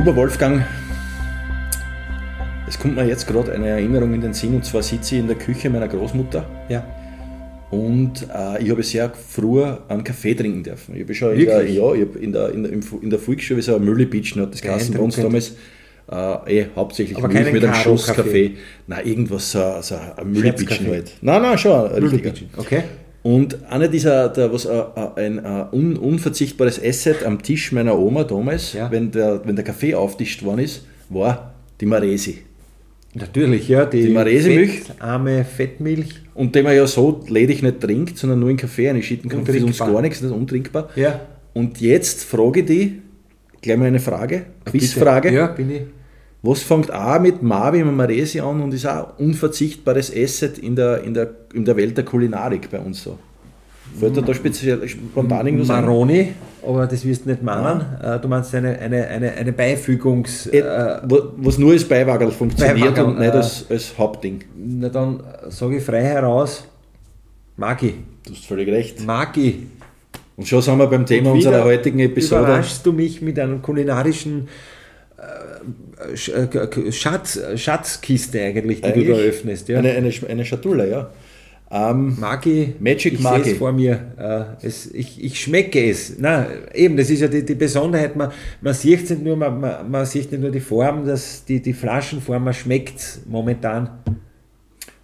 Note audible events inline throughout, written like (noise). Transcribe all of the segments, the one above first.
Lieber Wolfgang, es kommt mir jetzt gerade eine Erinnerung in den Sinn, und zwar sitze ich in der Küche meiner Großmutter. Ja. Und äh, ich habe sehr früher einen Kaffee trinken dürfen. Ich habe schon in der, ja, ich in der, in der, in der Volksschule so ein Müllebitschen hat das geheißen bei uns damals. Äh, eh, hauptsächlich Aber Milch mit einem Schuss Kaffee. Kaffee. Nein, irgendwas, so, so ein Scherzkaffee. halt. Nein, nein, schon ein richtiger. Müllebitschen. Okay. Und einer dieser, der, was, äh, äh, ein äh, un, unverzichtbares Asset am Tisch meiner Oma damals, Ja. wenn, der, wenn der Kaffee auftischt worden ist, war die Maresi. Natürlich, ja. Die, Die Maresemilch. Arme Fettmilch. Und den man ja so ledig nicht trinkt, sondern nur in Kaffee einschütten kann, das ist uns gar nichts, das ist untrinkbar. Ja. Und jetzt frage ich dich, gleich mal eine Frage, Quizfrage. Ja, bin ich. Was fängt auch mit Marvi und Maresi an und ist auch ein unverzichtbares Asset in der, in der, in der Welt der Kulinarik bei uns so? Fällt dir da speziell spontan irgendwas ein? Maroni, aber das wirst du nicht meinen. Äh, Du meinst eine, eine, eine, eine Beifügungs... Äh, Äh, Was nur als Beiwagerl funktioniert Beiwagerl, und nicht äh, als, als Hauptding. na dann sage ich frei heraus, Magi. Du hast völlig recht. Magi. Und schon sind wir beim Thema unserer heutigen Episode. Überraschst du mich mit einer kulinarischen Schatz, Schatzkiste eigentlich, die du da Eigentlich öffnest. Ja. Eine, eine, eine Schatulle, ja. Ähm, Magi, Magic ich Magi. es vor mir. Äh, es, ich, ich schmecke es. Na, eben, das ist ja die, die Besonderheit. Man, man sieht nicht nur, man, man, man sieht nicht nur die Form, dass die, die Flaschenform, man schmeckt momentan.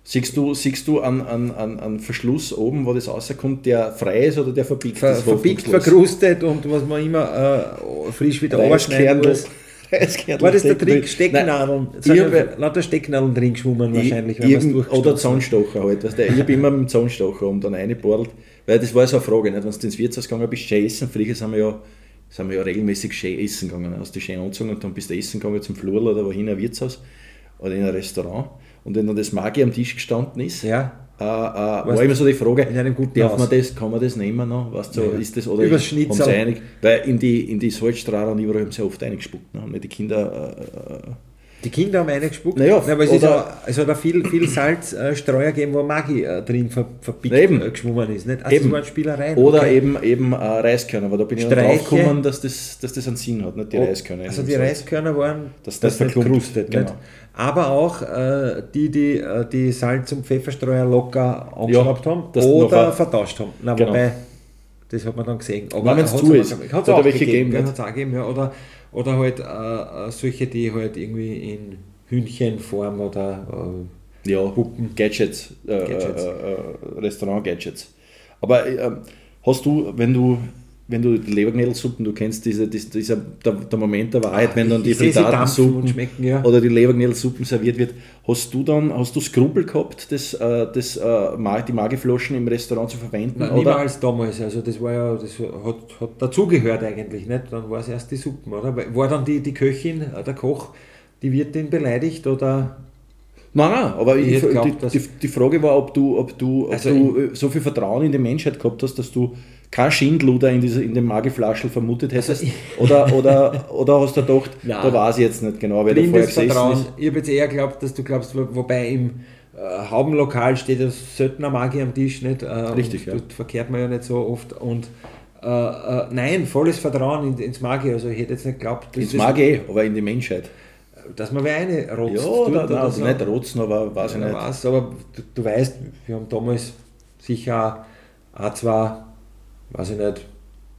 siehst du, siehst du an, an, an, an Verschluss oben, wo das rauskommt, der frei ist oder der verbiegt Ver, ist? verbiegt, verkrustet und was man immer äh, frisch wieder aufschneiden muss. (laughs) War das der Trick? Stecknadeln. Es ich sind hab- ja lauter Stecknadeln drin geschwommen wahrscheinlich, Irgend- Oder. Zahnstocher halt. Weißt du, ich habe immer mit dem Zahnstocher um dann reingebordelt. Weil das war so eine Frage, nicht? wenn du ins Wirtshaus gegangen bist, schön essen. Früher sind wir ja, sind wir ja regelmäßig schön essen gegangen. Hast du schön angezogen und dann bist du essen gegangen zum Flur oder wohin, ein Wirtshaus oder in ein Restaurant. Und wenn dann das Magi am Tisch gestanden ist, Ja. Äh, äh, war immer so die Frage, in einem guten darf Haus. man das, kann man das nehmen noch? Weißt so, Ja. ist das, oder Übers Schnitzel. einig, weil in die, in die Salzstrahler und überall haben sie oft eingespuckt. Ne? Haben die Kinder äh, Die Kinder haben eine gespuckt. Naja, aber es, oder- ja, es hat auch viel, viel Salzstreuer gegeben, wo Maggi äh, drin ver, verpickt Eben. äh, geschwommen ist. Nicht? Also Eben. das waren Spielereien. Oder okay. eben, eben äh, Reiskörner, aber da bin ich dann Streiche. drauf gekommen, dass das, dass das einen Sinn hat, nicht die Reiskörner. Also die. Reiskörner waren Das- das verklumpt, gerustet. genau. Nicht? Aber auch äh, die, die äh, die Salz- und Pfefferstreuer locker angeschraubt haben das oder vertauscht haben. Na, Genau. wobei, das hat man dann gesehen. Aber wenn's hat's zu ist. Hat auch er welche gegeben. gegeben, ja, hat's auch gegeben ja. oder, oder halt äh, äh, solche, die halt irgendwie in Hühnchenform oder äh, Ja, Puppen. Gadgets, äh, Gadgets. Restaurant-Gadgets. Aber äh, hast du, wenn du, wenn du die Leberknädelsuppen, du kennst diese, dies- dieser, der, der Moment der Wahrheit, wenn dann die schmecken, ja. oder die Leberknädelsuppen serviert wird, hast du dann, hast du Skrupel gehabt, das, äh, das, äh, die Magiflaschen im Restaurant zu verwenden? Na, oder? Niemals als damals, also das war ja, das hat, hat dazugehört eigentlich, nicht? Dann war es erst die Suppen, oder? War dann die, die Köchin, äh, der Koch, die Wirtin beleidigt oder Nein, nein, aber Ich ich, hätte die, die, die Frage war, ob du, ob du, ob Also du so viel Vertrauen in die Menschheit gehabt hast, dass du kein Schindluder in, diese, in dem Magiflaschel vermutet hättest. ich- oder, oder, oder hast du gedacht, (laughs) Nein. da weiß ich jetzt nicht genau, wer da vorher Vertrauen? ist. Ich habe jetzt eher geglaubt, dass du glaubst, wo- wobei im äh, Haubenlokal steht ja eine Magie am Tisch, nicht? Äh, Richtig, ja. Dort verkehrt man ja nicht so oft und äh, äh, nein, volles Vertrauen in, ins Magie. Also ich hätte jetzt nicht geglaubt, dass, Ins das- Mag eh, aber in die Menschheit. dass man wer eine rotzt. Ja, tut nein, so. nicht rotzen, aber weiß ich Ja, nicht. weiß, aber du, du weißt, wir haben damals sicher auch zwei, weiß ich nicht,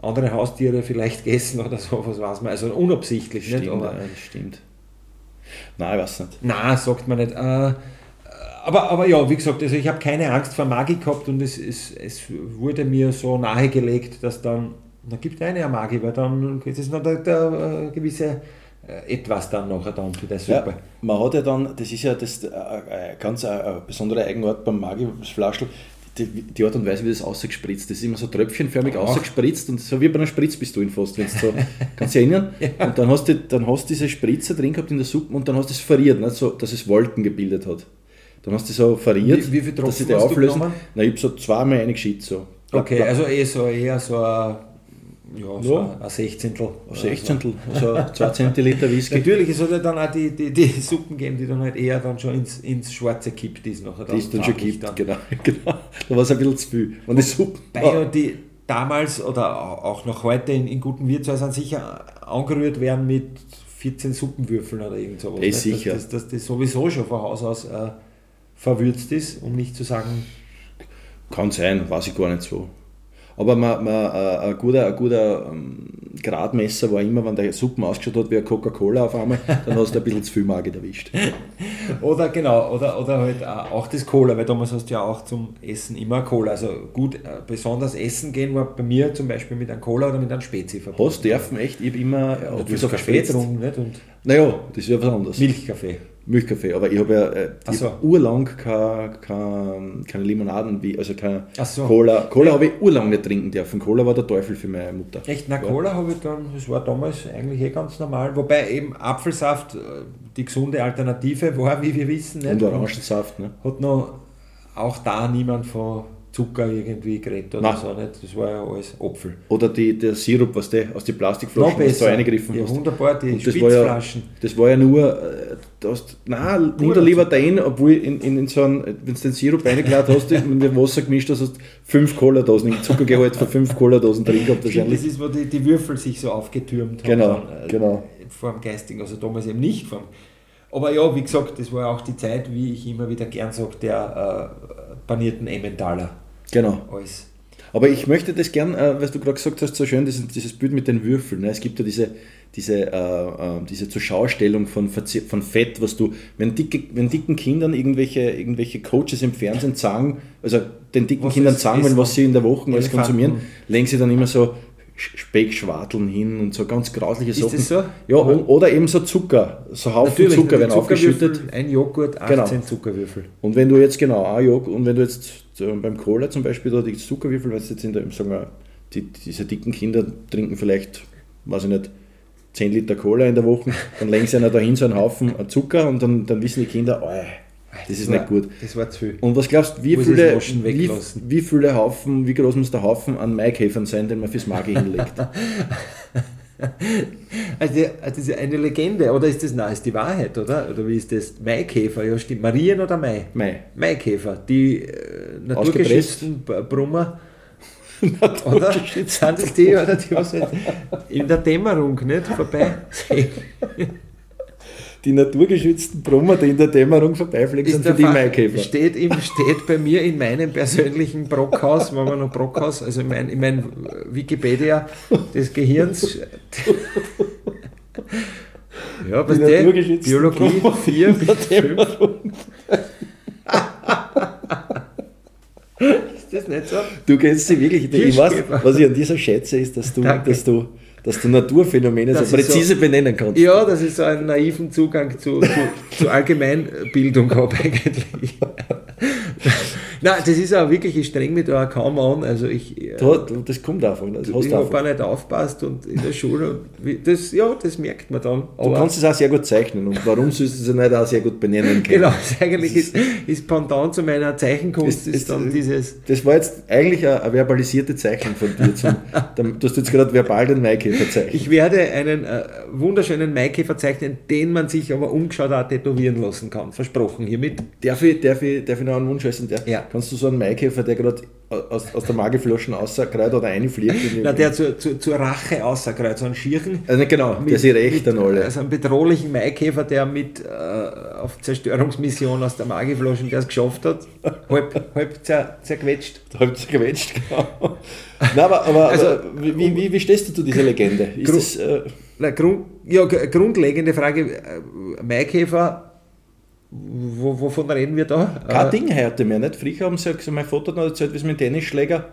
andere Haustiere vielleicht gegessen oder so, was weiß man, also unabsichtlich, Stimmt, nicht? Aber, das stimmt. Nein, ich weiß nicht. Nein, sagt man nicht. Äh, aber, aber ja, wie gesagt, also ich habe keine Angst vor Magie gehabt und es, es, es wurde mir so nahegelegt, dass dann, da gibt eine ja Magie, weil dann ist es noch der, der äh, gewisse äh, etwas dann nachher dann für der Suppe. Ja, man hat ja dann, das ist ja das äh, äh, ganz äh, besondere Eigenart beim Magiflaschel, die, die Art und Weise, wie das ausgespritzt ist. ist immer so tröpfchenförmig Ach. ausgespritzt und so wie bei einer Spritzpistole fast, wenn du so, kannst du dich erinnern? (laughs) Und dann hast, du, dann hast diese Spritze drin gehabt in der Suppe und dann hast du es verriert, nicht? So, dass es Wolken gebildet hat. Dann hast du so verriert, Wie- wie viel dass sie die auflösen. Na, ich habe so zweimal reingeschickt. So. Okay, also eh so, eher so ein, ja, so ein Sechzehntel. Ein Sechzehntel, so 2 Zentiliter Whisky. Natürlich, es hat ja dann auch die, die, die Suppen gegeben, die dann halt eher dann schon ins, ins Schwarze kippt ist nachher. Die ist dann schon farblich gibt, genau, (laughs) genau. Da war es ein bisschen zu viel. Und die Suppe. Weil ja die damals oder auch noch heute in, in guten Wirtshäusern sicher angerührt werden mit 14 Suppenwürfeln oder irgend sowas. Das ist nicht? sicher. Dass, dass, dass das sowieso schon von Haus aus äh, verwürzt ist, um nicht zu sagen, Kann sein, weiß ich gar nicht so. Aber man, man, äh, ein guter, ein guter ähm, Gradmesser war immer, wenn der Suppen ausgeschaut hat wie eine Coca-Cola auf einmal, dann hast du ein bisschen zu viel Magen erwischt. (laughs) Oder genau, oder, oder halt auch das Cola, weil damals hast du ja auch zum Essen immer Cola. Also gut, äh, besonders essen gehen war bei mir zum Beispiel mit einem Cola oder mit einem Spezi verbunden. Hast dürfen echt, ich habe immer, Ja, es hast Kaffee getrunken, Naja, das ist ja was anderes. Milchkaffee. Milchkaffee, aber ich habe ja äh, ich so. hab urlang keine, keine, keine Limonaden, wie, also keine so. Cola. Cola Ja. habe ich urlang nicht trinken dürfen. Cola war der Teufel für meine Mutter. Echt, na Cola habe ich dann, das war damals eigentlich eh ganz normal. Wobei eben Apfelsaft äh, die gesunde Alternative war, wie wir wissen. Nicht? Und Orangensaft. Ne? Hat noch auch da niemand von Zucker irgendwie geredet oder Nein. so. Nicht? Das war ja alles Apfel. Oder die, der Sirup, was der aus den Plastikflaschen du besser. eingegriffen ja, hast. wunderbar, die das war ja- Spitzflaschen. Das war ja nur, äh, hast, nein, nimm dir lieber den, obwohl in, in, in so einen, wenn du den Sirup reingeladen hast (laughs) und mit Wasser gemischt hast, hast du fünf Cola-Dosen, Zuckergehalt für fünf Cola-Dosen drin gehabt wahrscheinlich. das ist, wo die, die Würfel sich so aufgetürmt haben. Genau, dann, äh, genau. Vor dem Geistigen, also damals eben nicht vor dem. Aber ja, wie gesagt, das war auch die Zeit, wie ich immer wieder gern sage, der äh, panierten Emmentaler. Genau. Als Aber ich möchte das gern, äh, was du gerade gesagt hast, so schön, dieses, dieses Bild mit den Würfeln. Ne? Es gibt ja diese, diese, äh, äh, diese Zuschaustellung von, Verze- von Fett, was du, wenn, dicke, wenn dicken Kindern irgendwelche, irgendwelche Coaches im Fernsehen sagen, also den dicken Was Kindern ist sagen, Essen? was sie in der Woche alles konsumieren, legen sie dann immer so Sch- Speckschwarteln hin und so ganz grausliche Ist Sachen. das so? Ja, und, oder eben so Zucker, so Haufen Natürlich, Zucker werden aufgeschüttet. Ein Joghurt, 18 Genau. Zuckerwürfel. Und wenn du jetzt genau, ein Joghurt, und wenn du jetzt äh, beim Cola zum Beispiel da die Zuckerwürfel, weil jetzt in der, sagen wir, die, diese dicken Kinder trinken vielleicht, weiß ich nicht, 10 Liter Cola in der Woche, dann legen sie einer dahin so einen Haufen Zucker und dann, dann wissen die Kinder, oh, das ist war, nicht gut. Das war zu viel. Und was glaubst du, wie viele, das wie, wie viele Haufen, wie groß muss der Haufen an Maikäfern sein, den man fürs Magi hinlegt? (laughs) (laughs) Also das ist eine Legende, oder ist das, nein, ist die Wahrheit, oder? Oder wie ist das? Maikäfer, ja stimmt. Marien oder Mai? Mai. Maikäfer, die äh, naturgeschützten Brummer. (laughs) oder? Sind das die, oder die, was halt in der Dämmerung nicht vorbei? (laughs) Die naturgeschützten Brummer, die in der Dämmerung vorbeifliegen, sind für die Fach- Maikäfer. Steht, im, steht bei mir in meinem persönlichen Brockhaus, wenn man noch Brockhaus, also in mein, in mein Wikipedia des Gehirns. ja, was Die der? Biologie Brummer 4, in der Dämmerung. ist das nicht so? Du kennst sie wirklich. Ich weiß, was ich an dieser schätze, ist, dass du, Danke. dass du, dass du Naturphänomene Das so präzise so- benennen kannst. Ja, dass ich so einen naiven Zugang zu, zu, zu Allgemeinbildung (laughs) habe eigentlich. (laughs) Nein, das ist auch wirklich, ich streng mich da auch kaum an. Also ich, äh, Da, das kommt davon. Das hast ich habe auch nicht aufpasst und in der Schule. Das, ja, das merkt man dann. Du kannst es auch sehr gut zeichnen. Und warum sollst du es nicht auch sehr gut benennen können? Genau, das eigentlich ist, ist Pendant zu meiner Zeichenkunst, Ist- ist, dann dieses. Das war jetzt eigentlich eine, eine verbalisierte Zeichnung von dir. Zum, (laughs) du hast jetzt gerade verbal den Maikäfer zeichnet. Ich werde einen äh, wunderschönen Maikäfer zeichnen, den man sich aber umgeschaut auch tätowieren lassen kann. Versprochen hiermit. Darf ich, darf, ich, darf ich noch einen Wunsch äußern? Ja. Kannst du so einen Maikäfer, der gerade aus, aus der Mageflaschen rausgreift oder reinfliegt? in die- Na, der zur, zur, zur Rache außerkreuz, so einen Schierchen. also genau, der sich rächt an alle. Also einen bedrohlichen Maikäfer, der mit äh, auf Zerstörungsmission aus der Magiflaschen, der es geschafft hat, halb, halb zer, zerquetscht. Ich gequetscht, genau. Nein, aber, aber, Also, aber wie, wie, wie stehst du zu dieser Legende? Ist Gru- das, äh, Na, Grund, ja, grundlegende Frage, äh, Maikäfer, wovon reden wir da? kein Äh, Ding heute mehr, nicht? Früher haben sie gesagt, mein Vater hat noch erzählt, wie sie mit dem Tennisschläger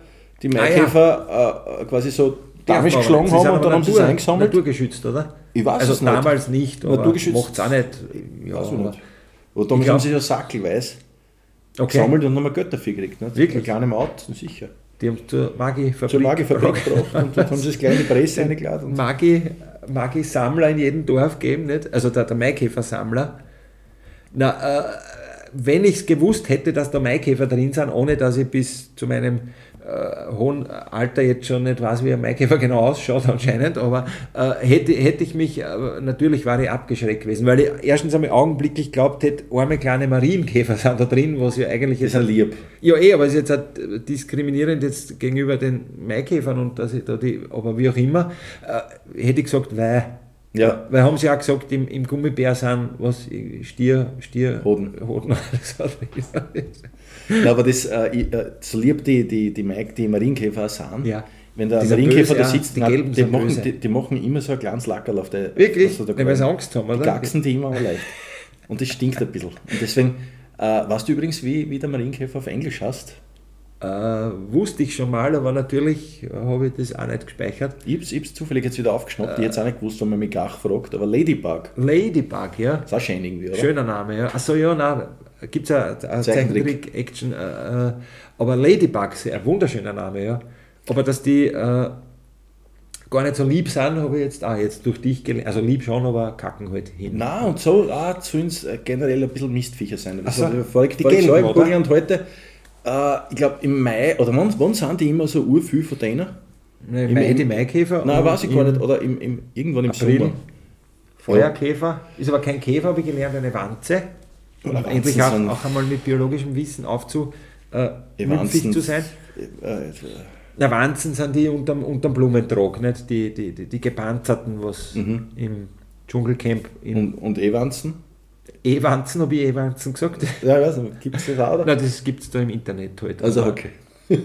die Ah, Maikäfer äh, quasi so damisch geschlagen haben und aber dann haben sie es eingesammelt. Naturgeschützt, oder? Ich weiß also es nicht. damals nicht, aber Naturgeschützt. macht es auch nicht. Ja, Weiß ich aber- nicht. Und damals glaub- haben sie so sackelweise Okay. gesammelt und nochmal Geld dafür gekriegt. Nicht? Wirklich? Eine kleine Maut, sicher. Die haben zur Magi-Fabrik Zur Magifabrik gebracht und dort haben sie das kleine Presse (laughs) eingeladen. und- Magi, Magi-Sammler in jedem Dorf geben, nicht? Also der, der Maikäfer-Sammler. Na, äh, wenn ich es gewusst hätte, dass da Maikäfer drin sind, ohne dass ich bis zu meinem äh, hohen Alter jetzt schon nicht weiß, wie ein Maikäfer (laughs) genau ausschaut anscheinend, aber äh, hätte, hätte ich mich, äh, natürlich war ich abgeschreckt gewesen, weil ich erstens einmal augenblicklich glaubt hätte, arme kleine Marienkäfer (laughs) sind da drin, was ja eigentlich jetzt ist ein Lieb. ja, eh, aber es ist jetzt halt diskriminierend jetzt gegenüber den Maikäfern und dass ich da die, aber wie auch immer, äh, hätte ich gesagt, weil Ja. Weil haben sie auch gesagt, im, im Gummibär sind was Stier, Stier, Hoden. Hoden. (laughs) Ja, aber das, äh, ich, äh, so lieb die, die, die, Mike, die Marienkäfer auch sind, Ja. wenn der Dieser Marienkäfer da sitzt, die Gelben die, machen, die, die machen immer so ein kleines Lackerl auf der Wirklich? da Ja, weil sie. Angst haben, Die oder? gaxen die immer leicht. Und das stinkt ein bisschen. Und deswegen, äh, weißt du übrigens, wie, wie der Marienkäfer auf Englisch heißt? Äh, wusste ich schon mal, aber natürlich habe ich das auch nicht gespeichert. Ich ich hab's zufällig jetzt wieder aufgeschnappt, ich hätte es auch nicht gewusst, wenn man mich gar fragt, aber Ladybug, Ladybug, ja. ist auch schön irgendwie, oder? Schöner Name, ja. Achso, ja, nein, gibt es Zeichentrick. Zeichentrick-Action, äh, äh, aber Ladybug, ein wunderschöner Name, ja. Aber dass die äh, gar nicht so lieb sind, habe ich jetzt auch jetzt durch dich gelernt. Also lieb schon, aber kacken halt hin. Nein, und so auch sollen es generell ein bisschen Mistviecher sein. Ach so, Also, vor, die und heute, äh, ich glaube im Mai, oder wann, wann sind die immer so urviel von denen? Ne, Im- Mai, im- die Maikäfer. Nein, und weiß ich gar im nicht, oder im, im, irgendwann im April. Sommer. Feuerkäfer. Ist aber kein Käfer, habe ich gelernt, eine Wanze. Um Oder Wanzen endlich auch, auch einmal mit biologischem Wissen aufzu, äh, Wanzen- zu sein. Äh, äh, Na, Wanzen sind die unterm, unterm Blumentrog, nicht? Die, die, die, die gepanzerten, was Mhm. im Dschungelcamp in und, und E-Wanzen? E-Wanzen, habe ich E-Wanzen gesagt? (laughs) Ja, ich weiß nicht, gibt es das auch? Oder? Nein, das gibt es da im Internet halt. Also, okay. (laughs)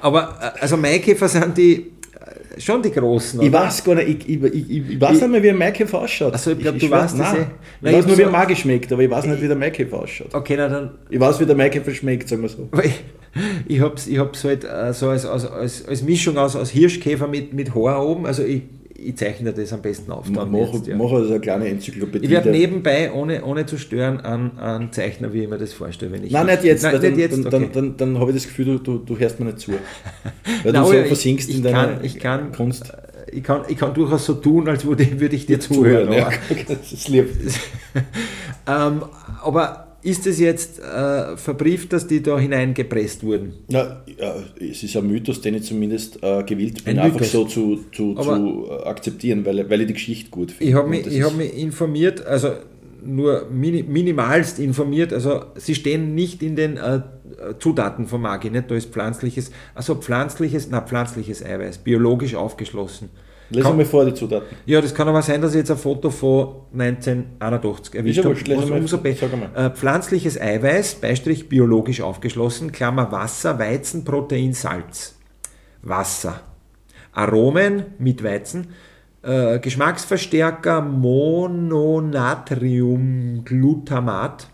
Aber äh, also Maikäfer sind die äh, schon die großen, Ich oder? weiß gar nicht, ich, ich, ich, ich, ich weiß Ich- nicht mehr, wie ein Maikäfer ausschaut. Also, ich glaub, du weiß- weißt das nein. eh. Ich weiß ich nur, wie er Magi schmeckt, aber ich weiß nicht, wie der Maikäfer ausschaut. Okay, na dann Ich weiß, wie der Maikäfer schmeckt, sagen wir so. (laughs) Ich habe es ich hab's halt äh, so als, als, als, als Mischung aus, aus Hirschkäfer mit, mit Haar oben. Also ich, ich zeichne das am besten auf. Mach, jetzt, ja. mach also eine kleine Enzyklopädie. Ich werde nebenbei, ohne, ohne zu stören, einen, Zeichner, wie ich mir das vorstelle. Wenn ich Nein, nicht jetzt, Nein, nicht dann, jetzt, dann, okay. dann, dann, dann habe ich das Gefühl, du, du, du hörst mir nicht zu. (laughs) Weil Nein, du so ich- versinkst ich in deiner kann- ich kann- Kunst. ich, kann, ich kann durchaus so tun, als würde, ich- würde ich dir (laughs) zuhören. ja. aber, (laughs) Das ist lieb. ähm, aber ist es jetzt äh, verbrieft, dass die da hineingepresst wurden? Ja, ja, es ist ein Mythos, den ich zumindest äh, gewillt bin, Ein einfach Mythos. so zu, zu, zu äh, akzeptieren, weil, weil ich die Geschichte gut finde. Ich habe mich, ich hab mich informiert, also nur mini, minimalst informiert, also sie stehen nicht in den äh, Zutaten von Magi, nicht? Da ist pflanzliches, also pflanzliches, na pflanzliches Eiweiß, biologisch aufgeschlossen. Kann- wir vor die Zutaten. Ja, das kann aber sein, dass ich jetzt ein Foto von 1981 erwischt habe. Also umso besser. einmal. Äh, pflanzliches Eiweiß, Beistrich biologisch aufgeschlossen, Klammer Wasser, Weizen, Protein, Salz. Wasser. Aromen mit Weizen, äh, Geschmacksverstärker Mononatriumglutamat,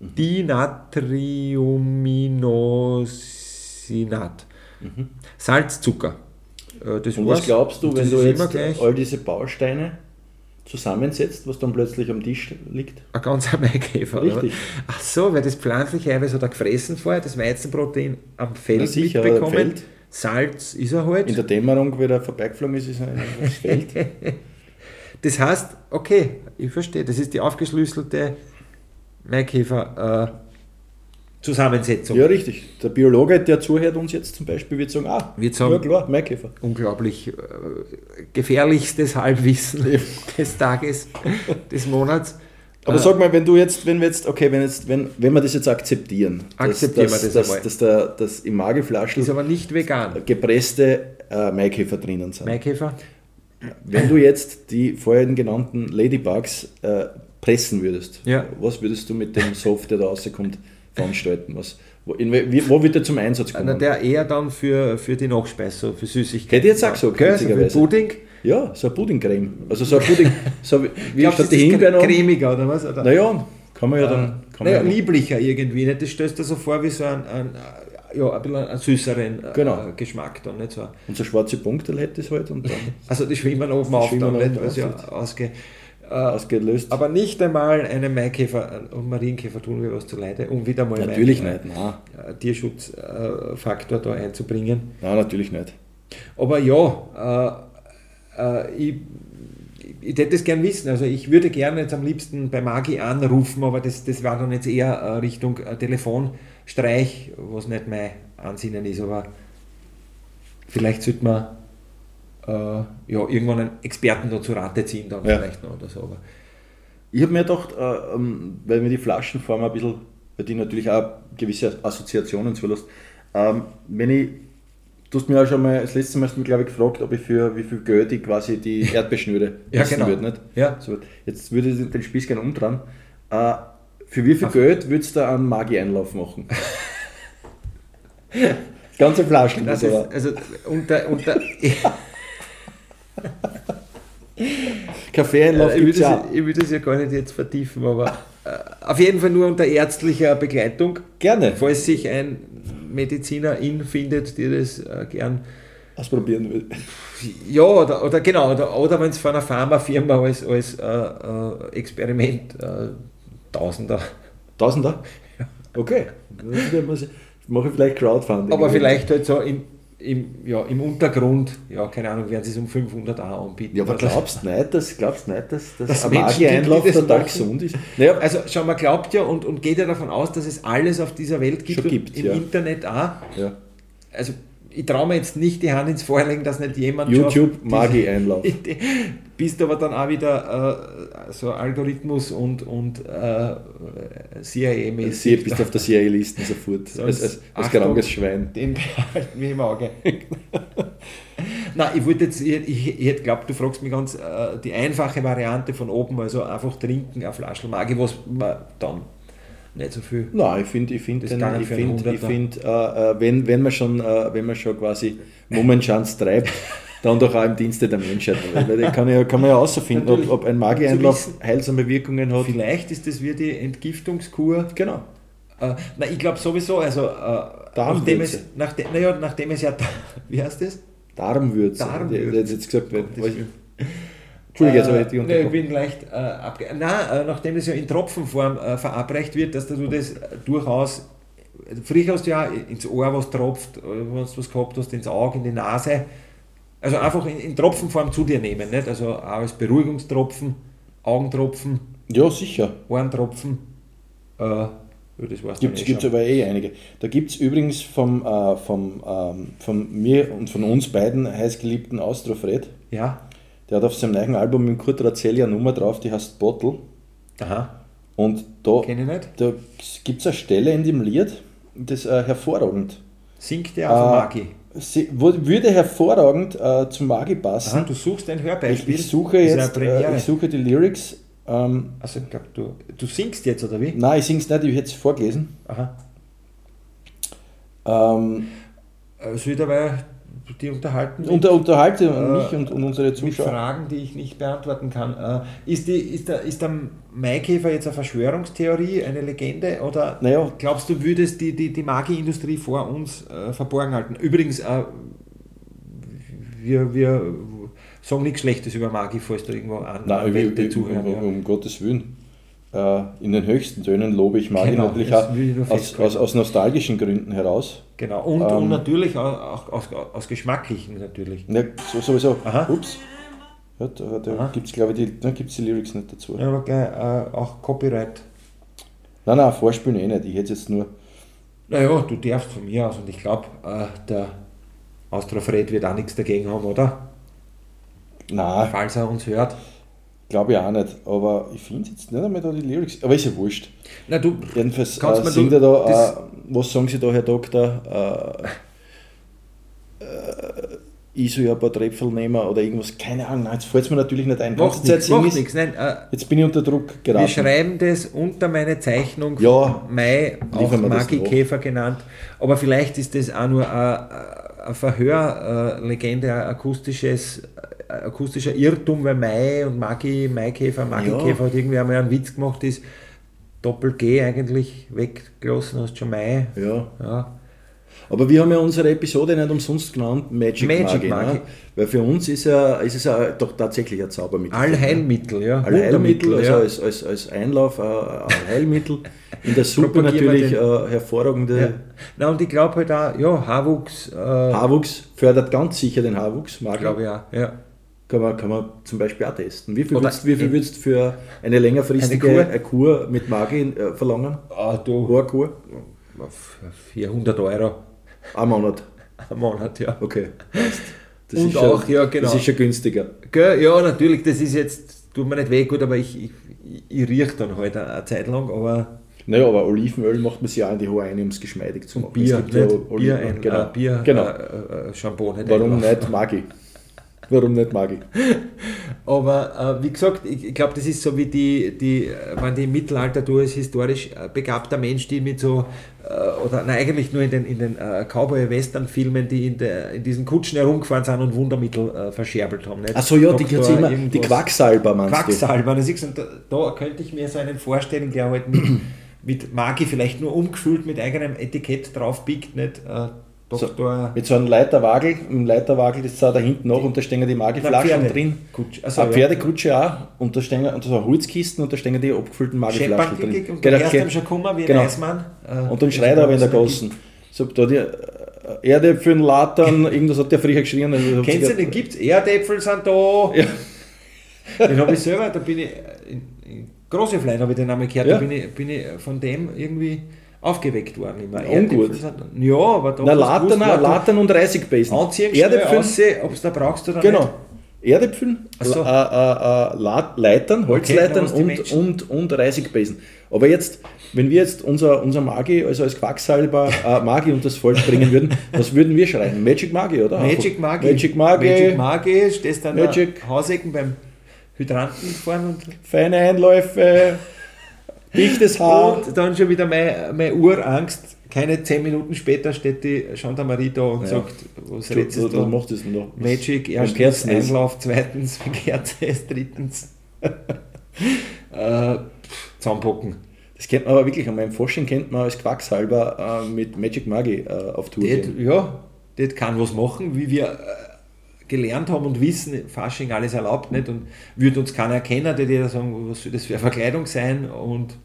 Dinatriuminosinat, Salz, Zucker. Äh, das Und was glaubst du, wenn du jetzt all diese Bausteine zusammensetzt, was dann plötzlich am Tisch liegt? ein ganzer (laughs) Maikäfer. oder? Richtig. Ach so, weil das pflanzliche Eiweiß hat er gefressen vorher, das Weizenprotein am Na Feld sicher, mitbekommen. Feld. Salz ist er halt. In der Dämmerung, wie er vorbeigeflogen ist, ist er in das (laughs) Feld. Das heißt, okay, ich verstehe, das ist die aufgeschlüsselte Maikäfer äh, Zusammensetzung. Ja, richtig. Der Biologe, der zuhört uns jetzt zum Beispiel, wird sagen, ah, Wird sagen- ja klar, Maikäfer. Unglaublich äh, gefährlichstes Halbwissen (laughs) des Tages, des Monats. Aber Äh, sag mal, wenn du jetzt, wenn wir jetzt, okay, wenn jetzt, wenn, wenn wir das jetzt akzeptieren, Akzeptieren dass, wir dass, das einmal. dass, dass, der, dass im ist Mageflaschel aber nicht vegan. gepresste äh, Maikäfer drinnen sind. Maikäfer? Wenn du jetzt die vorhin genannten Ladybugs äh, pressen würdest, Ja. was würdest du mit dem Soft, der da rauskommt, veranstalten? Was, wo, in, wo wird der zum Einsatz kommen? Na, der eher dann für, für die Nachspeise, für Süßigkeiten. Hätte ich jetzt auch so für witzigerweise. Pudding. ja, so eine Puddingcreme. Also so ein Pudding, so wie, Glaubst statt die das Himbeeren cremiger oder was? Oder? Naja, kann man ja dann. Kann man naja, ja lieblicher irgendwie. Nicht? Das stellst du dir so vor wie so ein, ein, ja, ein bisschen einen süßeren äh, Genau. Geschmack. Dann, nicht so. Und so schwarze Punkte hätte es halt und dann (laughs) Also die schwimmen oben auf, dann, nicht, weil sie ja auf. ausge, äh, ausgelöst. Aber nicht einmal einem Maikäfer und Marienkäfer tun wir was zu leide, um wieder mal natürlich meinen, nicht, nein. äh, Tierschutzfaktor da einzubringen. Nein, natürlich nicht. Aber ja, äh, äh, ich, ich hätte es gern wissen. Also ich würde gerne jetzt am liebsten bei Magi anrufen, aber das, das war dann jetzt eher äh, Richtung äh, Telefonstreich, was nicht mein Ansinnen ist. Aber vielleicht sollte man äh, ja, irgendwann einen Experten da zu Rate ziehen, dann Ja. vielleicht noch oder so. Aber Ich habe mir gedacht, äh, ähm, weil mir die Flaschenform ein bisschen, weil die natürlich auch gewisse Assoziationen zulässt, ähm, wenn ich Du hast mir auch schon mal, das letzte Mal glaube ich, gefragt, ob ich für wie viel Geld ich quasi die (laughs) Erdbeerschnüre Ja, essen genau. würde. Nicht? Ja. So, jetzt würde ich den Spieß gerne umdrehen. Äh, für wie viel Geld würdest du einen Magi-Einlauf machen? (laughs) Ganze Flaschen. Das ist, also unter, unter, (laughs) (laughs) Kaffeeeinlauf ich, würde gibt es es, ja. ich würde es ja gar nicht jetzt vertiefen, aber äh, auf jeden Fall nur unter ärztlicher Begleitung. Gerne Falls sich ein Medizinerin findet, die das äh, gern ausprobieren will. Ja, oder, oder genau, oder, oder wenn es von einer Pharmafirma als, als äh, äh, Experiment äh, Tausender. Tausender? Okay. Das man sich- Mache ich vielleicht Crowdfunding. Aber vielleicht halt so im, im, ja, im Untergrund, ja, keine Ahnung, werden sie es um 500 auch anbieten. Ja, aber Oder- glaubst du nicht, dass, glaubst nicht, dass, dass das total machen? gesund ist? Naja, Also schau, man glaubt ja und, und geht ja davon aus, dass es alles auf dieser Welt gibt, gibt, im ja. Internet auch. ja. Also ich traue mir jetzt nicht die Hand ins Feuer legen, dass nicht jemand YouTube diese Magi-Einlauf. (laughs) Idee- Bist aber dann auch wieder äh, so Algorithmus und, und äh, CIA-mäßig. bist auf der CIA-Liste sofort. Sonst- Als, als, als krankes Schwein. Den behalten wir im Auge. (laughs) Nein, ich wollte jetzt, ich, ich, ich hätte glaubt, du fragst mich ganz äh, die einfache Variante von oben, also einfach trinken, eine Flasche Magi, was man dann nicht so viel. Nein, ich finde, ich finde, ich finde, ich finde äh, äh, wenn, wenn man schon, äh, wenn man schon quasi Mummenschanz treibt, dann doch auch im Dienste der Menschheit. Weil da kann, ja, kann man ja herausfinden, ob, ob ein Magi-Einlauf wissen. heilsame Wirkungen hat. Vielleicht ist das wie die Entgiftungskur. Genau. Äh, na, ich glaube sowieso, also äh, nachdem es, nachdem, naja, nachdem es ja, (laughs) wie heißt das? Darmwürze. Darmwürze. Jetzt gesagt, ich, Entschuldige, jetzt habe ich dich äh, nee, ich unterbrochen. bin leicht äh, abge... Nein, äh, nachdem das ja in Tropfenform äh, verabreicht wird, dass du das äh, durchaus... Früher hast du ja ins Ohr was tropft, äh, wenn du was gehabt hast, ins Auge, in die Nase. Also einfach in, in Tropfenform zu dir nehmen, nicht? Also auch als Beruhigungstropfen, Augentropfen, Ja, sicher. Ohrentropfen. Äh, das war's Gibt dann eh es aber eh einige. Da gibt es übrigens vom, äh, vom, ähm, von mir und von uns beiden heißgeliebten Austrofred, Ja, der hat auf seinem neuen Album mit Kurt Razzelli eine Nummer drauf, die heißt Bottle. aha, Und da, ich da gibt es eine Stelle in dem Lied, das äh, hervorragend. Singt der auf Äh, Magi. Sie, würde hervorragend äh, zum Magi Aha, passen. du suchst ein Ich, Hörbeispiel. ich suche ist eine jetzt, äh, ich suche die Lyrics. Ähm, Also, ich glaube, du, du singst jetzt, oder wie? nein, ich sing's nicht, ich hätte es vorgelesen. Aha. Ähm, Äh, ich dabei die unterhalten? unter, unterhalte Äh, mich und, und unsere mit Zuschauer. Fragen, die ich nicht beantworten kann. Äh, ist, die, ist, der, ist der Maikäfer jetzt eine Verschwörungstheorie, eine Legende? Oder Naja, glaubst du, würdest die, die, die Magi-Industrie vor uns äh, verborgen halten? Übrigens, äh, wir, wir sagen nichts Schlechtes über Magi, falls da irgendwo Nein, Anwälte um, zuhören. um, ja. um Gottes Willen. Äh, in den höchsten Tönen lobe ich Magi Genau, natürlich aus, aus, aus nostalgischen Gründen heraus. Genau, und, Ähm, und natürlich auch, auch aus, aus geschmacklichen natürlich. Ja, so, sowieso. Aha. Ups. Ja, da da gibt es, glaube ich, die, da gibt's die Lyrics nicht dazu. Ja, aber gleich, äh, auch Copyright. Nein, nein, vorspielen eh nicht. Ich hätte jetzt nur. Naja, du darfst von mir aus und ich glaube, äh, der Austrofred wird auch nichts dagegen haben, oder? Nein, Falls er uns hört. Glaube ich auch nicht. Aber ich finde jetzt nicht einmal da die Lyrics. Aber ist ja wurscht. Na du, Jedenfalls Kannst äh, singt du er da, äh, was sagen Sie da, Herr Doktor? Äh, äh, ich soll ja ein paar Tröpfel nehmen oder irgendwas. Keine Ahnung, nein, jetzt fällt es mir natürlich nicht ein. macht nichts, macht nichts. Nein, äh, Jetzt bin ich unter Druck wir geraten. schreiben das unter meine Zeichnung Ja, von Mai, auch wir das Magi-Käfer genannt. Aber vielleicht ist das auch nur eine, eine Verhörlegende, ein akustisches, akustischer Irrtum, weil Mai und Magi, Maikäfer, Magi-Käfer hat irgendwie einmal einen Witz gemacht, ist Doppel-G eigentlich weggelassen, hast schon Mai. Ja. Ja. Aber wir haben ja unsere Episode nicht umsonst genannt, Magic, Magic Magic Magi. Ne? Weil für uns ist, ja, ist es ja doch tatsächlich ein Zaubermittel. Allheilmittel, ja. Allheilmittel, also ja. als, als, als Einlauf äh, ein Heilmittel. In der Suppe natürlich äh, hervorragende ja. Na, und ich glaube halt auch, ja, Haarwuchs, äh, Haarwuchs, fördert ganz sicher den Haarwuchs. Mag glaube ich auch. Ja. Kann man, kann man zum Beispiel auch testen. Wie viel Oder würdest, wie viel würdest du für eine längerfristige Eine eine Kur? Kur, mit Magi äh, verlangen? Ah, du, Haarkur? 400 Euro Ein Monat. (laughs) am Monat, ja. Okay. passt. Das Und ist auch, schon, ja, genau. Das ist schon günstiger. Gell? Ja, natürlich, das ist jetzt, tut mir nicht weh, gut, aber ich, ich, ich riech dann halt eine Zeit lang, aber Naja, aber Olivenöl macht man sich auch in die Haare ein, um es geschmeidig zu machen. Bier, Es gibt ja nicht? Oliven- Bier, ein, genau. äh, Bier genau. äh, äh, Shampoo nicht Warum einlaufen. nicht Magi? Warum nicht Magi? (laughs) Aber äh, wie gesagt, ich, ich glaube, das ist so wie die, die, äh, wenn die im Mittelalter du als historisch äh, begabter Mensch, die mit so, äh, oder nein, eigentlich nur in den, in den äh, Cowboy-Western-Filmen, die in, der, in diesen Kutschen herumgefahren sind und Wundermittel äh, verscherbelt haben. Nicht? Achso, ja, die, Doktor gibt's immer, die. Quacksalber meinst Quacksalber. Ist, und da, da könnte ich mir so einen vorstellen, der halt mit, (clears throat) mit Magi vielleicht nur umgefüllt mit eigenem Etikett draufbiegt, nicht? Äh, So, Doktor. Mit so einem Leiterwagel, im Leiterwagel, sah da hinten noch und da stehen die Magiflaschen Pferde. drin. Kutsch. Also eine Pferdekutsche auch und da stehen und so Holzkisten und da stehen die abgefüllten Magiflaschen drin. Und Genau, der erst schon gekommen, wie genau. ein Eismann. Äh, Und dann schreit er aber in der Gassen. So, da die äh, den Latern, (laughs) irgendwas hat der früher geschrien. also Kennst du den? Gibt's Erdäpfel sind da. Ja. Den habe ich selber, da bin ich, in, in Großeflein habe ich den Namen gehört, Ja. da bin ich, bin ich von dem irgendwie aufgeweckt worden. Immer. Ungut. Erdäpfel sind- Ja, aber da Na, Latern, Latern und Reisigbasen. Anziehen, Erdäpfel, ob es da brauchst oder genau. nicht. Erdäpfel, Ach so. äh, äh, äh, Leitern, Holzleitern die und, und, und Reisigbasen. Aber jetzt, wenn wir jetzt unser, unser Magi, also als Quacksalber (laughs) äh, Magi und das Volk bringen würden, was würden wir schreien? Magic Magi, oder? Magic Magi. Magic Magi, Magic Magi, stehst dann Magic. Hausecken beim Hydranten fahren und, feine Einläufe, dichtes Haar. und dann schon wieder meine, meine Urangst. Keine zehn Minuten später steht die Gendarmerie da und Ja. sagt, was Du, redest du, da? machst das noch. Magic, erstens. Einlauf, zweitens (laughs) Verkehrtest, drittens (laughs) äh, zusammenpacken. Das kennt man aber wirklich, an meinem Forschung kennt man als Quacksalber äh, mit Magic Magi äh, auf Tour gehen. ja, das kann was machen, wie wir äh, gelernt haben und wissen, Fasching alles erlaubt nicht und würde uns keiner erkennen, der dir sagen, was soll das für eine Verkleidung sein und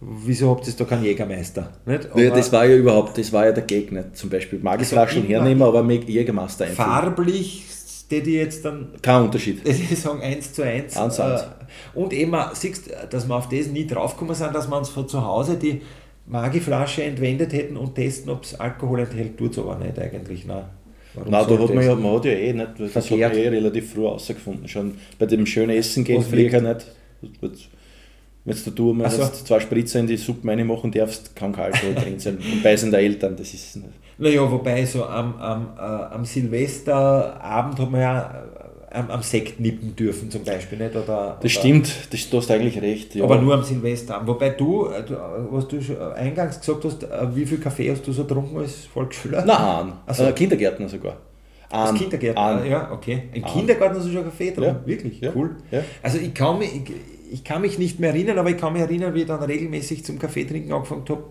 wieso habt ihr da keinen Jägermeister? Nicht? Ja, Aber das war ja überhaupt, das war ja der Gegner. Zum Beispiel Magiflaschen Also hernehmen, aber mit Jägermeister einfüllen. farblich, die die jetzt dann Kein Unterschied. die sagen 1 zu 1. Eins zu eins. Äh, und eben, siehst dass wir auf das nie draufgekommen sind, dass wir uns von zu Hause die Magiflasche entwendet hätten und testen, ob es Alkohol enthält, tut es aber nicht eigentlich. Nein, Warum Nein, da hat man, ja, man hat ja eh nicht, das hat man eh relativ früh rausgefunden. Schon bei dem schönen Essen gehen früher nicht. Wenn du du mal so. zwei Spritzer in die Suppe reinmachen darfst, kann kein Alkohol drin sein. Und bei sind der Eltern, das ist nicht. Naja, wobei so am, am, äh, am Silvesterabend hat man ja am, am Sekt nippen dürfen zum Beispiel, nicht? Oder, Das oder, stimmt, das, du hast eigentlich recht. Ja. Aber nur am Silvesterabend. Wobei du, äh, du, was du schon eingangs gesagt hast, äh, wie viel Kaffee hast du so getrunken als Volksschüler? Nein, Ach so. äh, Kindergärtner sogar. Als Kindergärtner, ja, okay. Im An. Kindergarten hast du schon Kaffee drin? Ja. Wirklich? Ja. Cool. Ja. Also ich kann, mich, ich, ich kann mich nicht mehr erinnern, aber ich kann mich erinnern, wie ich dann regelmäßig zum Kaffee trinken angefangen habe,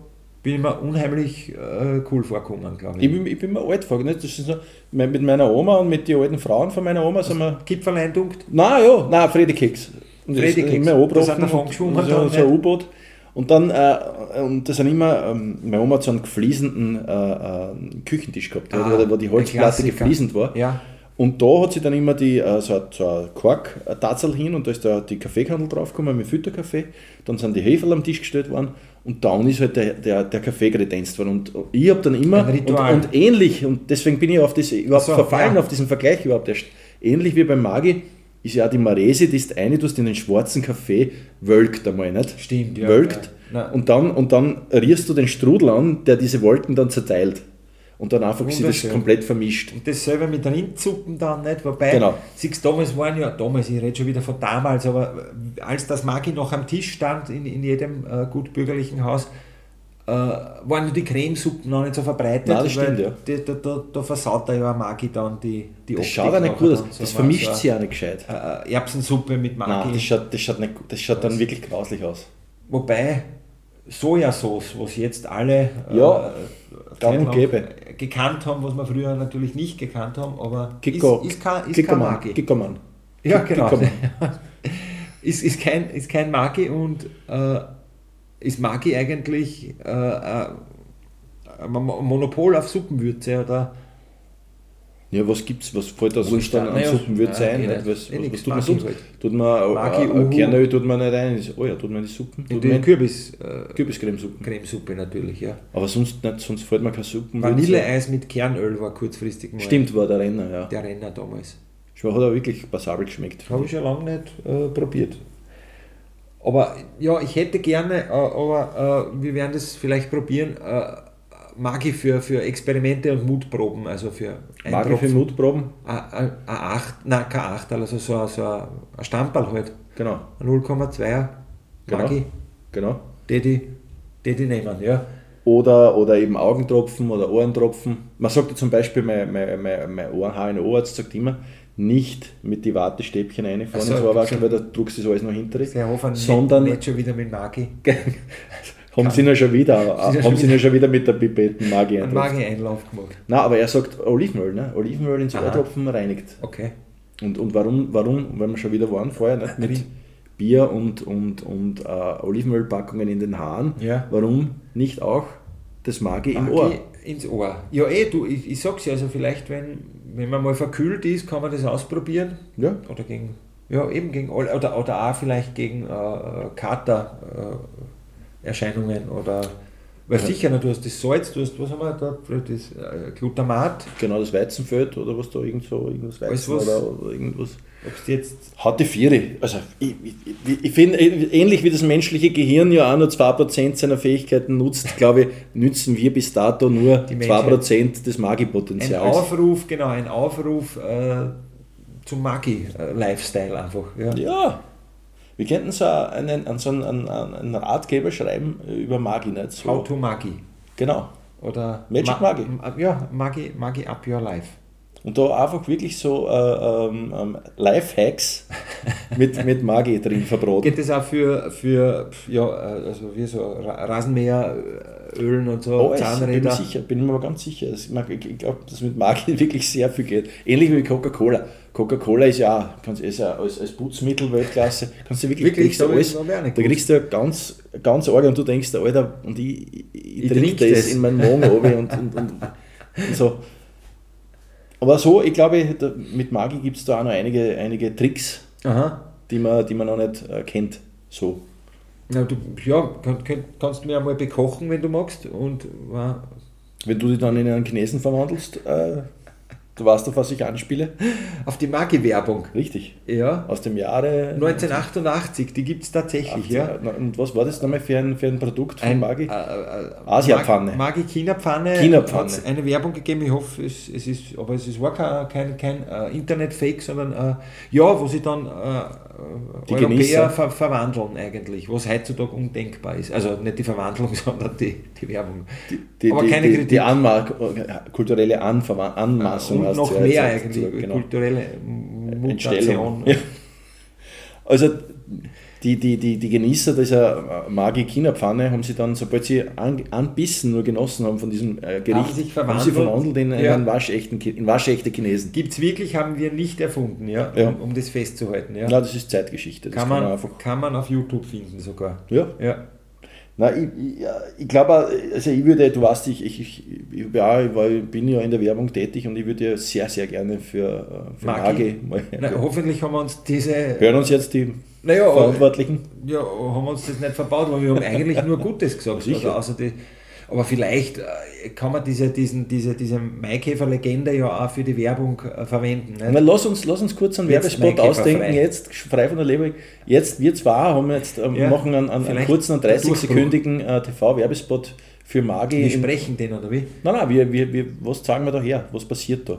bin ich mir unheimlich äh, cool vorgekommen, glaube Ich ich. bin, ich bin mir alt? Das ist so, mit meiner Oma und mit den alten Frauen von meiner Oma sind wir. Gipfelein dunkt. Nein, ja, nein, Freddy Keks. Und das Freddy Keks. Immer Da angebrochen sind davon und- geschwommen so, dann, so ein? U-Boot. Und dann, äh, und das sind immer, ähm, meine Oma hat so einen gefliesenden äh, äh, Küchentisch gehabt, Ah, wo, die Holzplatte gefliesend war. Ja. Und da hat sie dann immer die, äh, so, ein- so ein Kork-Tatzel hin und da ist da die Kaffeekandel draufgekommen mit Filterkaffee. Dann sind die Heferl am Tisch gestellt worden und dann ist halt der, der, der Kaffee kredenzt worden. Und ich habe dann immer, und, und ähnlich, und deswegen bin ich auf das überhaupt So, verfallen, ja. auf diesen Vergleich überhaupt erst. Ähnlich wie beim Magi ist ja auch die Marese, die ist eine, du hast in den schwarzen Kaffee wölkt einmal, nicht? Stimmt, ja. Wölkt. Ja. Und, dann, und dann rierst du den Strudel an, der diese Wolken dann zerteilt. Und dann einfach sie das komplett vermischt. Und dasselbe mit Rindsuppen dann nicht, wobei, Genau. siehst damals waren ja, damals, ich rede schon wieder von damals, aber als das Magi noch am Tisch stand in, in jedem äh, gut bürgerlichen Haus, äh, waren nur die Cremesuppen noch nicht so verbreitet. Nein, das stimmt, ja. die, da, da, da versaut er ja Magi dann die, die Das Optik schaut auch nicht gut aus. So Das vermischt so sich auch nicht gescheit. eine, äh, Erbsensuppe mit Magi. Nein, das schaut, das schaut, nicht, das schaut dann wirklich grauslich aus. Wobei Sojasauce, was jetzt alle Ja, äh, gang und gäbe. Gekannt haben, was wir früher natürlich nicht gekannt haben, aber Kiko, ist, ist kein, ist kein Magi. Kikoman. Ja, genau. (laughs) Ist, ist, kein, ist kein Magi und äh, ist Magi eigentlich äh, äh, ein Mo- Monopol auf Suppenwürze oder Ja, was gibt's, was fällt da sonst an naja, Suppenwürze ja, ein? eh nicht? nicht. Was, Eh was, was tut man sonst? halt. Tut man Magi, äh, äh, Uhu. Kernöl tut man nicht rein. Oh ja, tut man die Suppen. Tut man Kürbis äh, Kürbiscremesuppen. Cremesuppe natürlich, ja. Aber sonst nicht, sonst fällt mir keine Suppen. Vanilleeis mit Kernöl war kurzfristig mal Stimmt, war der Renner, ja. der Renner damals. Hat aber wirklich passabel geschmeckt. Habe ich schon lange nicht äh, probiert. Aber ja, ich hätte gerne, äh, aber äh, wir werden das vielleicht probieren, äh, Magi für, für Experimente und Mutproben, also für Magi für Mutproben? Ein 8, nein, kein 8, also so, so ein Stamperl halt. Genau. Ein 0,2er Magi. Genau. Die, die, die, die nehmen, ja. Oder, oder eben Augentropfen oder Ohrentropfen. Man sagt ja zum Beispiel, mein, mein, mein, mein Ohr-HNO-Arzt sagt immer, nicht mit die Wattestäbchen rein vorne so, ins Ohrwaschel, weil da druckst du das alles noch hinter dich. Sondern nicht, nicht schon wieder mit Magi. (laughs) haben sie noch schon wieder, (laughs) haben sie wieder, schon wieder mit der Pipetten Magi Magi-Einlauf gemacht. Nein, aber er sagt Olivenöl, ne? Olivenöl ins Ohrtropfen reinigt. Okay. Und, und warum, warum, weil wir schon wieder waren vorher, nicht? mit Bier und, und, und äh, Olivenölpackungen in den Haaren, ja. warum nicht auch das Magi, Magi im Ohr? ins Ohr. Ja, eh, du, ich, ich sag's ja, also vielleicht, wenn, wenn man mal verkühlt ist, kann man das ausprobieren. Ja. Oder gegen, ja, eben gegen, oder, oder auch vielleicht gegen äh, Kater-Erscheinungen äh, oder, weil ja. sicher, du hast das Salz, du hast, was haben wir da, das äh, Glutamat. Genau, das Weizenfeld oder was da, irgend so, irgendwas Weizen was, oder, oder irgendwas. Jetzt Hatte Viere. Also ich, ich, ich finde, ähnlich wie das menschliche Gehirn ja auch nur 2% seiner Fähigkeiten nutzt, (laughs) glaube ich, nützen wir bis dato nur 2% des Magipotenzials. Ein Aufruf, genau, ein Aufruf äh, zum Magi-Lifestyle einfach. Ja. ja. Wir könnten so einen, so einen, einen, Ratgeber schreiben über Magi. Nicht? So. How to Magi. Genau. Oder Magic Ma Magi. Ja, Magi, Magi Up Your Life. Und da einfach wirklich so äh, ähm, ähm Lifehacks (laughs) mit, mit Magie drin verbroten. Geht das auch für, für ja, also wie so Rasenmäherölen und so, oh, Zahnräder? Bin, mir sicher, bin mir aber ganz sicher. Ich glaube, dass mit Magie (laughs) wirklich sehr viel geht. Ähnlich wie Coca-Cola. Coca-Cola ist ja, kannst, ist ja als, als Putzmittel Weltklasse. Kannst du wirklich, wirklich kriegst du alles, da kriegst du ganz, ganz arg und du denkst, Alter, und ich, ich, ich, ich trinke das, das in meinen Magen (laughs) und, und, und, und so. Aber so, ich glaube, mit Magie gibt es da auch noch einige, einige Tricks, Die, man, die man noch nicht äh, kennt. So. Ja, du, ja kann, kannst du mir einmal bekochen, wenn du magst. Und, äh, wenn du dich dann in einen Chinesen verwandelst, äh, Du weißt, auf was ich anspiele? Auf die Marke-Werbung. Richtig. Ja. Aus dem Jahre 1988, die gibt es tatsächlich, 80, ja. Und was war das nochmal für ein, für ein Produkt von Magi? Äh, äh, Asia-Pfanne. Magi China-Pfanne. China-Pfanne. eine Werbung gegeben, ich hoffe, es, es ist, aber es ist, war kein, kein, kein uh, Internet-Fake, sondern uh, ja, wo sie dann uh, die Europäer ver verwandeln eigentlich, was heutzutage undenkbar ist. Also nicht die Verwandlung, (laughs) sondern die, die Werbung. Die, die, aber keine die, Kritik. Die Anmark kulturelle Anver Anmaßung und noch mehr eigentlich, genau. kulturelle Mutation. Ja. Also die, die, die, die Genießer dieser Magi-China-Pfanne haben sie dann, sobald sie an, anbissen nur genossen haben von diesem äh, Gericht, haben, sich verwandelt, haben sie verwandelt in, ja. in, waschechten, in waschechte Chinesen. Gibt es wirklich, haben wir nicht erfunden, ja, ja. Um, um, das festzuhalten. Ja. ja, das ist Zeitgeschichte. Das kann, man, kann, man kann man auf YouTube finden sogar. Ja. ja. Na, ich, ich, ich glaube, also ich würde, du weißt, ich, ich, ich, ja, ich bin ja in der Werbung tätig und ich würde ja sehr, sehr gerne für, für Magi mal. Na, hoffentlich haben wir uns diese. Hören uns jetzt die naja, Verantwortlichen? Ja, haben wir uns das nicht verbaut, weil wir haben eigentlich nur Gutes gesagt. Sicher. Also die, aber vielleicht äh, kann man diese, diesen, diese, diese Maikäfer-Legende ja auch für die Werbung äh, verwenden. Nicht? Na, lass, uns, lass uns kurz einen jetzt Werbespot ausdenken, frei. jetzt frei von der Leber. Jetzt wir zwei haben jetzt, ähm, ja, machen einen, einen, einen kurzen, 30-sekündigen äh, TV-Werbespot für Magi. Wir sprechen den, oder wie? Nein, nein, wir, wir, wir, was zeigen wir da her? Was passiert da?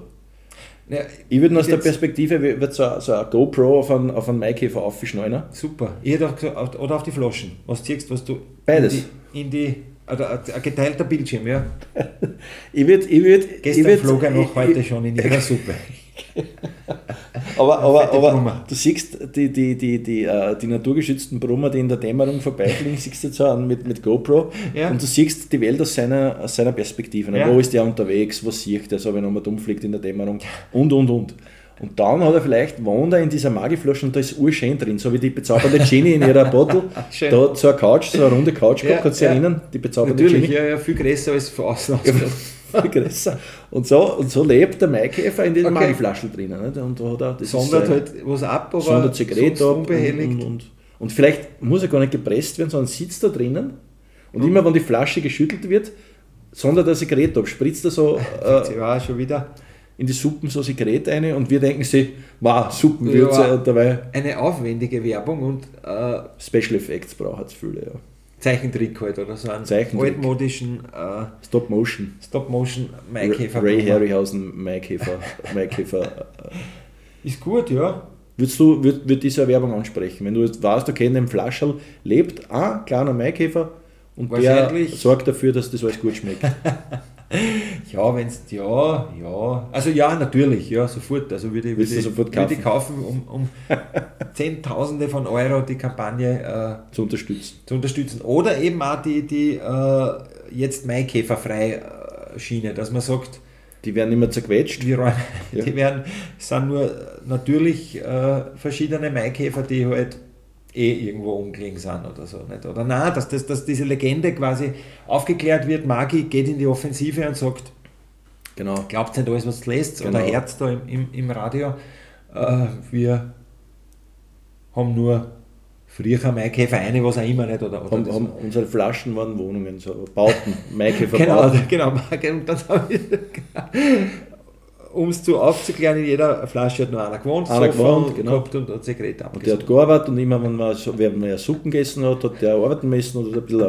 Ja, ich würde aus der Perspektive, wird so, so ein GoPro auf einen, auf einen Maikäfer aufschneiden. Super. Ich hätte auch, oder auf die Flaschen. Was ziehst was du Beides. In die, in die also ein geteilter Bildschirm, ja. (laughs) ich würde. Ich würd, Gestern ich würd, flog er noch heute ich, schon in ihrer (laughs) Suppe. aber aber, aber du siehst die, die, die, die, uh, die naturgeschützten Brummer, die in der Dämmerung vorbeifliegen, (laughs) siehst du jetzt so mit, mit GoPro ja. und du siehst die Welt aus seiner, aus seiner Perspektive. Ja. Wo ist der unterwegs, was sieht der, so wenn er mal dumm fliegt in der Dämmerung und und und. Und dann hat er vielleicht, wohnt er in dieser Magiflasche und da ist urschön drin, so wie die bezaubernde Genie in ihrer Bottle. (laughs) da hat so eine Couch, so eine runde Couch gehabt, ja, kannst du ja. erinnern? Die bezaubernde Natürlich, Genie. ja, ja, viel größer als von außen. Ja, viel größer. Und so, und so lebt der Maikäfer in den okay. Magiflaschen drinnen. Nicht? Und da hat er, das sondert ist, äh, halt was ab, aber sondert Zigarette ab. Unbehelligt. Und, und, und, vielleicht muss er gar nicht gepresst werden, sondern sitzt da drinnen und mhm. immer wenn die Flasche geschüttelt wird, sondert er Zigarette ab, spritzt er so. (laughs) Äh, ja, schon wieder in die Suppen so Sekret rein und wir denken sie, wow, Suppenwürze Ja. und dabei Eine aufwendige Werbung und äh, Special Effects braucht es viele, ja. Zeichentrick halt oder so einen altmodischen äh, Stop Motion. Stop-Motion Maikäfer. Ray Harryhausen, Maikäfer, (laughs) Maikäfer. Ist gut, ja. Würdest du, würd, würd diese Werbung ansprechen? Wenn du jetzt weißt, okay, in dem Flascherl lebt ein kleiner Maikäfer und der sorgt dafür, dass das alles gut schmeckt. (laughs) Ja, wenn es, ja, ja. Also ja, natürlich, ja, sofort. Also würde würde ich, sofort würde ich kaufen, um, um (laughs) Zehntausende von Euro die Kampagne zu unterstützen. äh, zu unterstützen. Oder eben auch die, die äh, jetzt Maikäferfrei äh, Schiene, dass man sagt, Die werden immer zerquetscht. die, Ja. die werden, sind nur natürlich äh, verschiedene Maikäfer, die halt eh irgendwo umgelegen sind oder so. Nicht? Oder nein, dass, das, dass diese Legende quasi aufgeklärt wird, Magi geht in die Offensive und sagt, Genau. glaubt nicht alles, was du lässt Genau. oder Herz da im, im, im Radio. Äh, wir haben nur früher Maikäfer eine, was auch immer nicht. Oder, oder Haben, haben, unsere Flaschen waren Wohnungen, so Bauten, Maikäfer (laughs) genau, Bauten. genau. Und (laughs) dann habe ich, um es zu aufzuklären, in jeder Flasche hat nur einer gewohnt, Einer Sofa gewohnt, genau. gehabt und hat Sekret Und der hat gearbeitet und immer, wenn man, wenn man ja Suppen gegessen hat, hat der arbeiten müssen und hat ein bisschen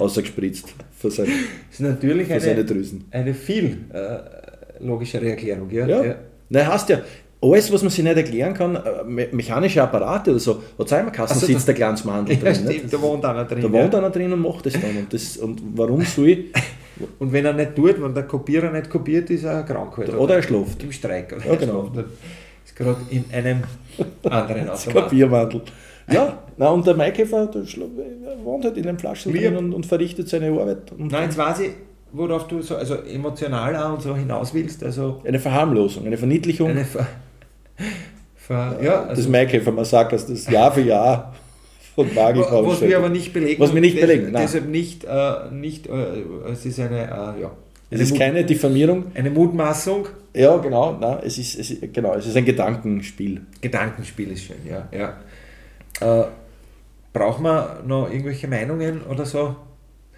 rausgespritzt für, sein, (laughs) Das ist natürlich für seine eine, Drüsen. eine viel äh, logischere Erklärung. Ja? Ja. Nein, heißt ja, alles, was man sich nicht erklären kann, äh, me mechanische Apparate oder so, hat es einmal Kassen, Ach so, sitzt der kleines Mandel (laughs) Ja, drin. stimmt, nicht? da wohnt einer drin. Da ja. wohnt einer drin und macht das dann. Und, das, und warum (laughs) soll ich? Und wenn er nicht tut, wenn der Kopierer nicht kopiert, ist er krank. Halt, Oder er schläft. Im Streik. Oder Ja, genau. Er Ist gerade in einem anderen (laughs) Das Automat. Papierwandel. Ja, na, und der Maikäfer der er wohnt halt in den Flaschen drin und, und verrichtet seine Arbeit. Nein, jetzt weiß ich, worauf du so also emotional auch und so hinaus willst. Also eine Verharmlosung, eine Verniedlichung eine Ver, Ver, ja, also, Maikäfer-Massakers, das Jahr für Jahr von Magi was wir aber nicht belegen. Was wir nicht belegen, nein. Deshalb nicht, äh, nicht äh, es ist eine, äh, ja, Es ist Mut- keine Diffamierung. eine Mutmaßung. Ja, genau, nein, es ist, es ist, genau, es ist ein Gedankenspiel. Gedankenspiel ist schön, ja. ja. Äh, braucht man noch irgendwelche Meinungen oder so?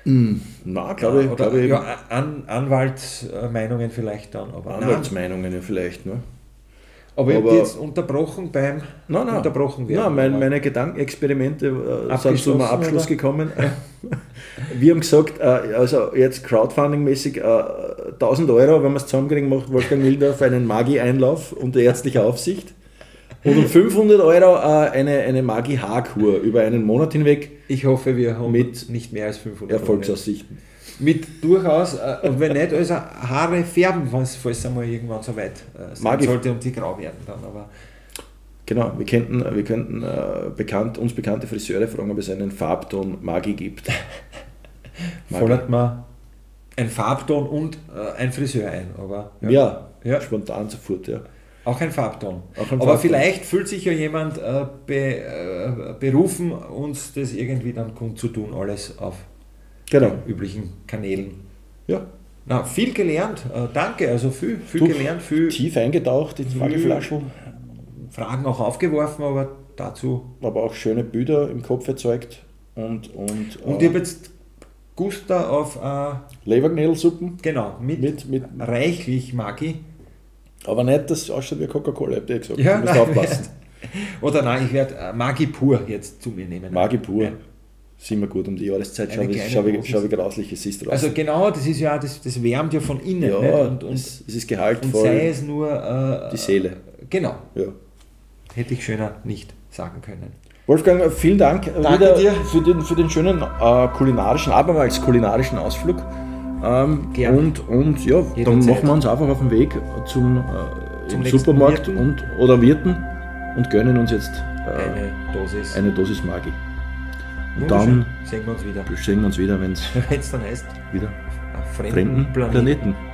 Na, glaube ich, oder, glaube ich, ja, An, Anwaltsmeinungen vielleicht dann. Aber, Anwaltsmeinungen ja vielleicht. Ne? Aber ich habe jetzt unterbrochen beim Nein, nein. unterbrochen werden. Nein, mein, meine Gedankenexperimente äh, sind Abgeschlossen, zu einem Abschluss oder? gekommen. (laughs) Wir haben gesagt, äh, also jetzt Crowdfunding-mäßig äh, 1000 Euro, wenn wir es zusammenkriegen, macht Wolfgang Mildorf einen Magi-Einlauf unter ärztlicher Aufsicht. Und um 500 Euro äh, eine, eine Magi-Haarkur über einen Monat hinweg Ich hoffe, wir haben Mit nicht mehr als 500 Erfolgsaussichten. Mit durchaus, äh, und wenn nicht, also Haare färben, falls falls es einmal irgendwann so weit äh, sein sollte und die grau werden dann. Aber Genau, wir könnten, wir könnten äh, bekannt, uns bekannte Friseure fragen, ob es einen Farbton Magi gibt. (laughs) Fordert man ein Farbton und äh, ein Friseur ein. Aber Ja, Ja. spontan sofort, ja. Auch ein Farbton. Auch ein Aber Farbton. vielleicht fühlt sich ja jemand äh, be, äh, berufen, uns das irgendwie dann kundzutun, alles auf Genau. üblichen Kanälen. Ja, Na, viel gelernt, äh, danke, also viel, viel Du, gelernt, viel tief eingetaucht ins Magiflaschel, Fragen auch aufgeworfen, aber dazu. aber auch schöne Bilder im Kopf erzeugt und, und, Und äh, ich habe jetzt Guster auf, äh, Leberknädelsuppen genau, mit, mit, mit, reichlich Magi. aber nicht, dass es ausschaut wie Coca-Cola, habt ihr gesagt. Ja, du musst nein, aufpassen. (laughs) Oder nein, ich werde äh, Magi pur jetzt zu mir nehmen. Magi pur, Ja. Sind wir gut um die Jahreszeit, schau wie, schau, wie, schau wie grauslich es ist draußen. Also genau, das ist ja, das, das wärmt ja von innen. ja, nicht? Und, und, es, es ist gehaltvoll, und sei es nur äh, die Seele. Genau, Ja. hätte ich schöner nicht sagen können. Wolfgang, vielen Dank Danke dir. Für, den, für den schönen äh, kulinarischen, abermals kulinarischen Ausflug. Ähm, Gerne. und, und ja, dann Jederzeit. machen wir uns einfach auf den Weg zum, äh, Zum Supermarkt Wirten. und, oder Wirten und gönnen uns jetzt äh, Eine Dosis. eine Dosis Magi. Und dann sehen wir uns wieder. sehen wir uns wieder, wenn es (laughs) dann heißt, wieder fremden, fremden Planeten. Planeten